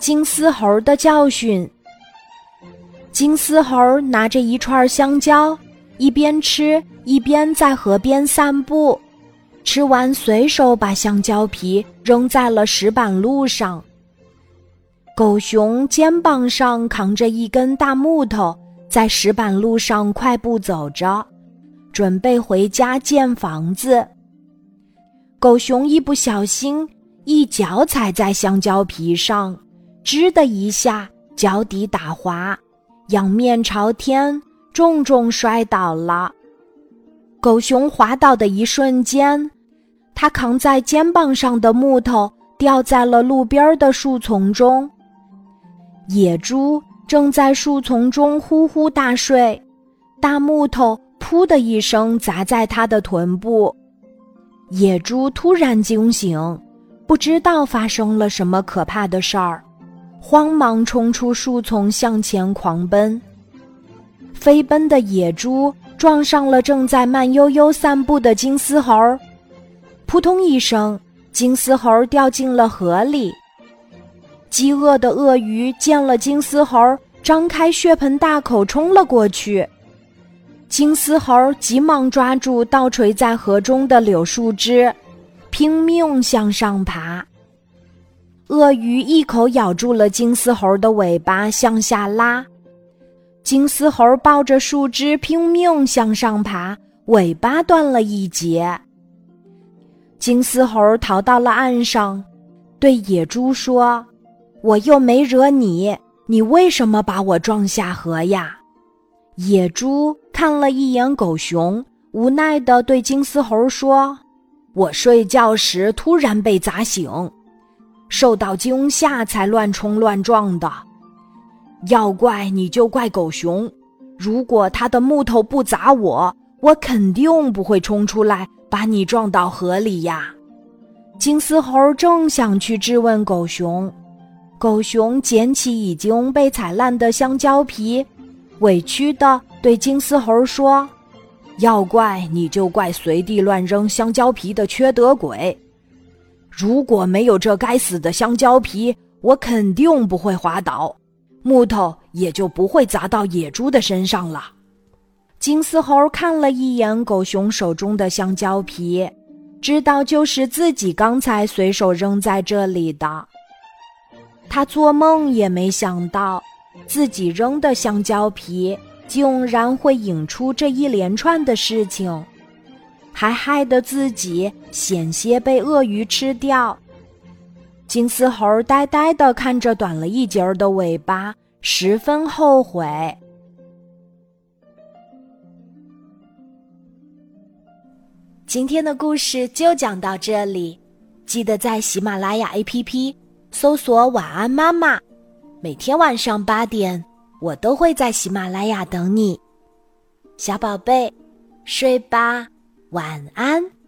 金丝猴的教训。金丝猴拿着一串香蕉，一边吃一边在河边散步。吃完，随手把香蕉皮扔在了石板路上。狗熊肩膀上扛着一根大木头，在石板路上快步走着，准备回家建房子。狗熊一不小心，一脚踩在香蕉皮上。吱的一下，脚底打滑，仰面朝天，重重摔倒了。狗熊滑倒的一瞬间，他扛在肩膀上的木头掉在了路边的树丛中。野猪正在树丛中呼呼大睡，大木头“噗”的一声砸在它的臀部。野猪突然惊醒，不知道发生了什么可怕的事儿。慌忙冲出树丛，向前狂奔。飞奔的野猪撞上了正在慢悠悠散步的金丝猴，扑通一声，金丝猴掉进了河里。饥饿的鳄鱼见了金丝猴，张开血盆大口冲了过去。金丝猴急忙抓住倒垂在河中的柳树枝，拼命向上爬。鳄鱼一口咬住了金丝猴的尾巴，向下拉。金丝猴抱着树枝拼命向上爬，尾巴断了一截。金丝猴逃到了岸上，对野猪说：“我又没惹你，你为什么把我撞下河呀？”野猪看了一眼狗熊，无奈地对金丝猴说：“我睡觉时突然被砸醒。”受到惊吓才乱冲乱撞的，要怪你就怪狗熊。如果他的木头不砸我，我肯定不会冲出来把你撞到河里呀。金丝猴正想去质问狗熊，狗熊捡起已经被踩烂的香蕉皮，委屈的对金丝猴说：“要怪你就怪随地乱扔香蕉皮的缺德鬼。”如果没有这该死的香蕉皮，我肯定不会滑倒，木头也就不会砸到野猪的身上了。金丝猴看了一眼狗熊手中的香蕉皮，知道就是自己刚才随手扔在这里的。他做梦也没想到，自己扔的香蕉皮竟然会引出这一连串的事情。还害得自己险些被鳄鱼吃掉。金丝猴呆呆地看着短了一截儿的尾巴，十分后悔。今天的故事就讲到这里，记得在喜马拉雅 APP 搜索“晚安妈妈”，每天晚上八点，我都会在喜马拉雅等你，小宝贝，睡吧。晚安。